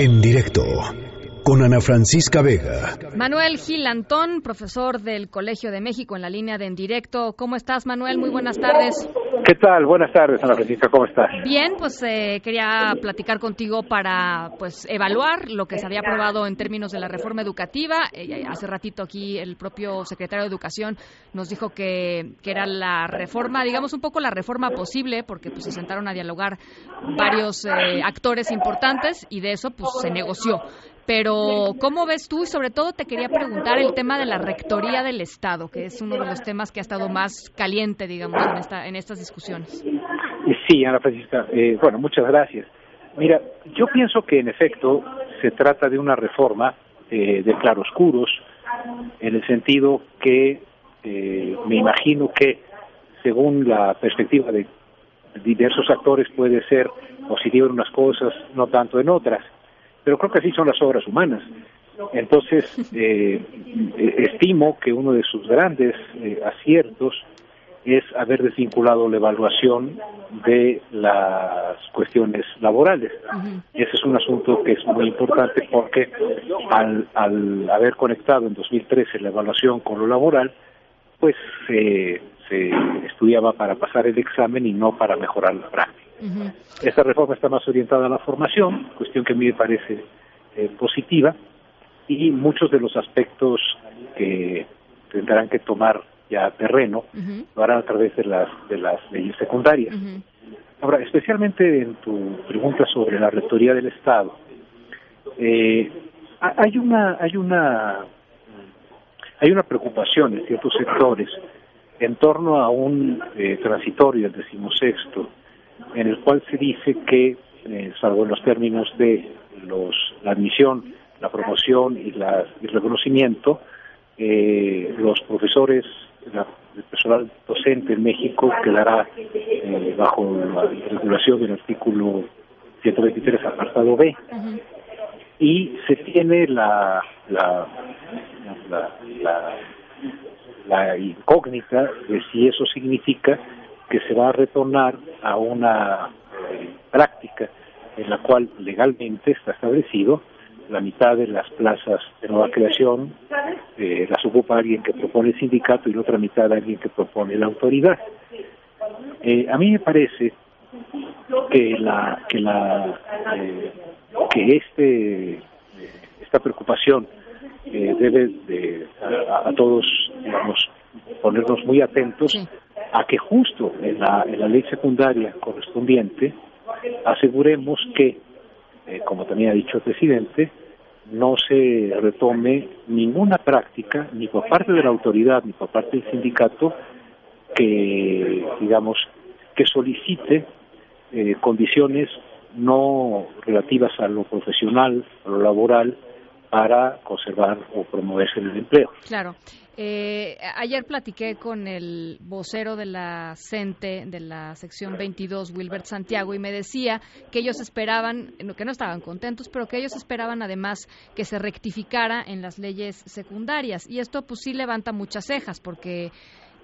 En directo con Ana Francisca Vega. Manuel Gil Antón, profesor del Colegio de México en la línea de En Directo. ¿Cómo estás, Manuel? Muy buenas tardes. ¿Qué tal? Buenas tardes, Ana Francisca. ¿Cómo estás? Bien, pues eh, quería platicar contigo para pues evaluar lo que se había aprobado en términos de la reforma educativa. Eh, hace ratito aquí el propio secretario de Educación nos dijo que, que era la reforma, digamos un poco la reforma posible, porque pues se sentaron a dialogar varios eh, actores importantes y de eso pues se negoció. Pero, ¿cómo ves tú? Y sobre todo te quería preguntar el tema de la rectoría del Estado, que es uno de los temas que ha estado más caliente, digamos, en, esta, en estas discusiones. Sí, Ana Francisca. Eh, bueno, muchas gracias. Mira, yo pienso que en efecto se trata de una reforma eh, de claroscuros, en el sentido que eh, me imagino que, según la perspectiva de diversos actores, puede ser positiva en unas cosas, no tanto en otras pero creo que así son las obras humanas. Entonces, eh, estimo que uno de sus grandes eh, aciertos es haber desvinculado la evaluación de las cuestiones laborales. Ese es un asunto que es muy importante porque al, al haber conectado en 2013 la evaluación con lo laboral, pues se estudiaba para pasar el examen y no para mejorar la práctica. Esta reforma está más orientada a la formación, cuestión que a mí me parece eh, positiva, y muchos de los aspectos que tendrán que tomar ya terreno lo harán a través de las de las leyes secundarias. Ahora, especialmente en tu pregunta sobre la rectoría del Estado, eh, hay una hay una hay una preocupación en ciertos sectores en torno a un eh, transitorio, el decimosexto, en el cual se dice que, eh, salvo en los términos de los, la admisión, la promoción y la, el reconocimiento, eh, los profesores, el personal docente en México quedará eh, bajo la regulación del artículo 123, apartado B. Y se tiene la, la, la, la incógnita de si eso significa que se va a retornar a una eh, práctica en la cual legalmente está establecido la mitad de las plazas de nueva creación eh, las ocupa alguien que propone el sindicato y la otra mitad alguien que propone la autoridad. Eh, a mí me parece que la que la que este esta preocupación debe de a, todos digamos ponernos muy atentos a que justo en la, en la ley secundaria correspondiente aseguremos que, eh, como también ha dicho el presidente, no se retome ninguna práctica, ni por parte de la autoridad, ni por parte del sindicato, que, digamos, que solicite eh, condiciones no relativas a lo profesional, a lo laboral, para conservar o promoverse el empleo. Claro. Eh, ayer platiqué con el vocero de la CENTE, de la sección 22, Wilbert Santiago, y me decía que ellos esperaban, que no estaban contentos, pero que ellos esperaban además que se rectificara en las leyes secundarias. Y esto pues sí levanta muchas cejas, porque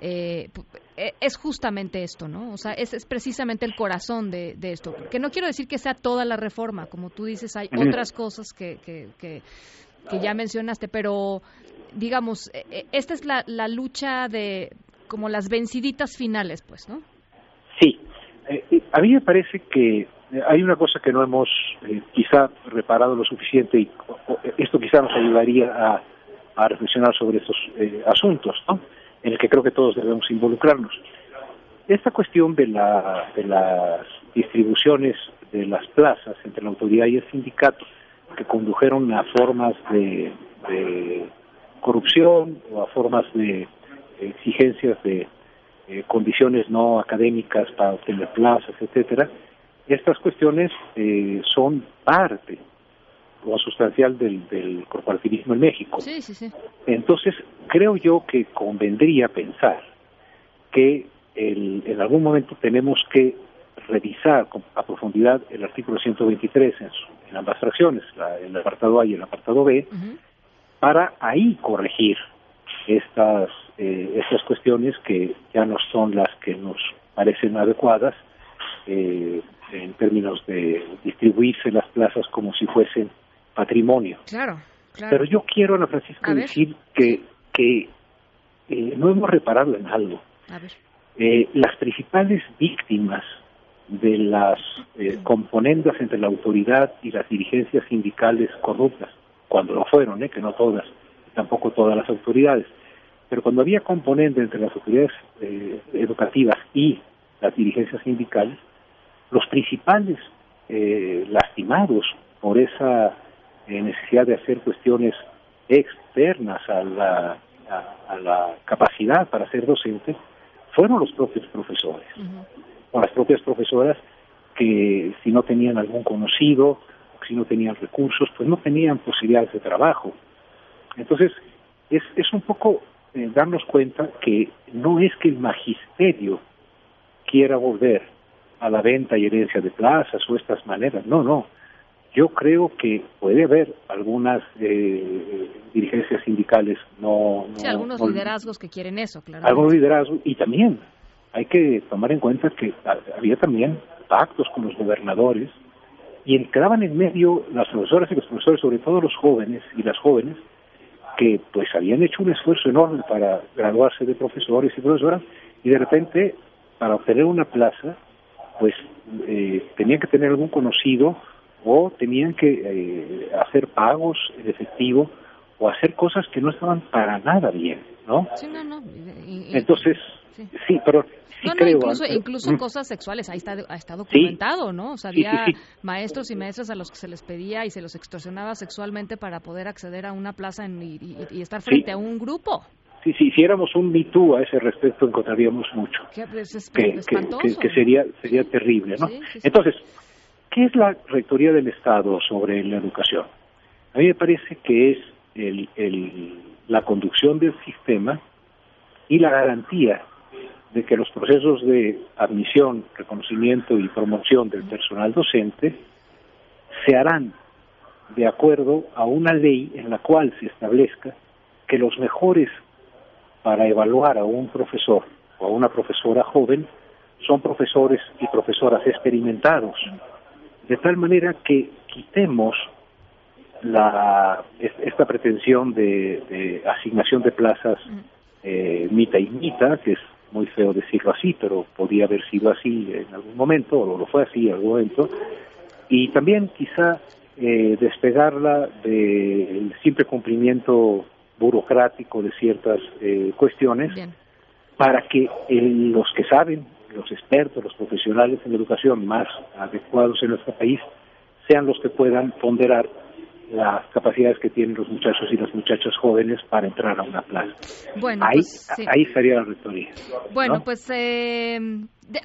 eh, e, es justamente esto, ¿no? O sea, es, es precisamente el corazón de, esto. Que no quiero decir que sea toda la reforma, como tú dices, hay otras cosas que, que, que, que ya mencionaste, pero digamos, e, e, esta es la, la lucha de como las venciditas finales, pues, ¿no? Sí. Eh, a mí me parece que hay una cosa que no hemos eh, quizá reparado lo suficiente y esto quizá nos ayudaría a, a reflexionar sobre estos eh, asuntos, ¿no? En el que creo que todos debemos involucrarnos. Esta cuestión de, la, de las distribuciones de las plazas entre la autoridad y el sindicato que condujeron a formas de corrupción o a formas de exigencias de eh, condiciones no académicas para obtener plazas, etcétera, estas cuestiones eh, son parte o sustancial del, del corporativismo en México. Sí, sí, sí. Entonces, creo yo que convendría pensar que el, en algún momento tenemos que revisar a profundidad el artículo 123 en, en ambas fracciones, la, el apartado A y el apartado B, para ahí corregir estas, eh, estas cuestiones que ya no son las que nos parecen adecuadas eh, en términos de distribuirse las plazas como si fuesen patrimonio. Claro, claro. Pero yo quiero, Ana Francisca, decir que, que eh, no hemos reparado en algo. A ver. Eh, las principales víctimas de las eh, componendas entre la autoridad y las dirigencias sindicales corruptas, cuando lo fueron, eh, que no todas, tampoco todas las autoridades, pero cuando había componente entre las autoridades eh, educativas y las dirigencias sindicales, los principales eh, lastimados por esa eh, necesidad de hacer cuestiones externas a la, a, la capacidad para ser docente fueron los propios profesores, o las propias profesoras que si no tenían algún conocido, si no tenían recursos, pues no tenían posibilidades de trabajo. Entonces, es, es un poco eh, darnos cuenta que no es que el magisterio quiera volver a la venta y herencia de plazas o estas maneras, no, no. Yo creo que puede haber algunas eh, dirigencias sindicales, no... sí, algunos liderazgos que quieren eso, claro. Algunos liderazgos, y también hay que tomar en cuenta que había también pactos con los gobernadores y quedaban en medio las profesoras y los profesores, sobre todo los jóvenes y las jóvenes, que pues habían hecho un esfuerzo enorme para graduarse de profesores y profesoras y de repente para obtener una plaza pues eh, tenían que tener algún conocido o tenían que eh, hacer pagos en efectivo o hacer cosas que no estaban para nada bien, ¿no? Sí, no, no. Entonces, sí, pero sí creo, incluso, incluso cosas sexuales, ahí está, ha documentado, ¿no? O sea, había maestros y maestras a los que se les pedía y se los extorsionaba sexualmente para poder acceder a una plaza y, estar frente a un grupo. Sí, si hiciéramos un Me a ese respecto encontraríamos mucho. Pues, que, que, sería, sería terrible, ¿no? Entonces, ¿qué es la rectoría del Estado sobre la educación? A mí me parece que es el, la conducción del sistema y la garantía de que los procesos de admisión, reconocimiento y promoción del personal docente se harán de acuerdo a una ley en la cual se establezca que los mejores para evaluar a un profesor o a una profesora joven son profesores y profesoras experimentados, de tal manera que quitemos la, esta pretensión de, asignación de plazas eh, mita y mita, que es muy feo decirlo así, pero podía haber sido así en algún momento, o lo fue así en algún momento, y también quizá eh, despegarla del simple cumplimiento burocrático de ciertas eh, cuestiones para que los que saben, los expertos, los profesionales en educación más adecuados en nuestro país, sean los que puedan ponderar las capacidades que tienen los muchachos y las muchachas jóvenes para entrar a una plaza. Bueno, ahí, pues, ahí estaría la rectoría. Bueno, pues eh,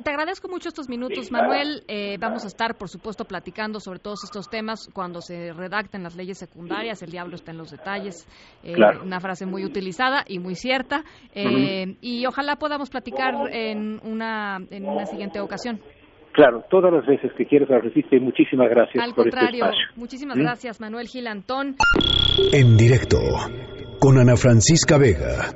te agradezco mucho estos minutos, Manuel. Eh, vamos a estar, por supuesto, platicando sobre todos estos temas cuando se redacten las leyes secundarias. El diablo está en los detalles. Eh, una frase muy utilizada y muy cierta. Y ojalá podamos platicar en una, en una siguiente ocasión. Claro, todas las veces que quieras la resiste muchísimas gracias Al por este contrario, espacio. muchísimas ¿Mm? gracias, Manuel Gilantón. En directo, con Ana Francisca Vega.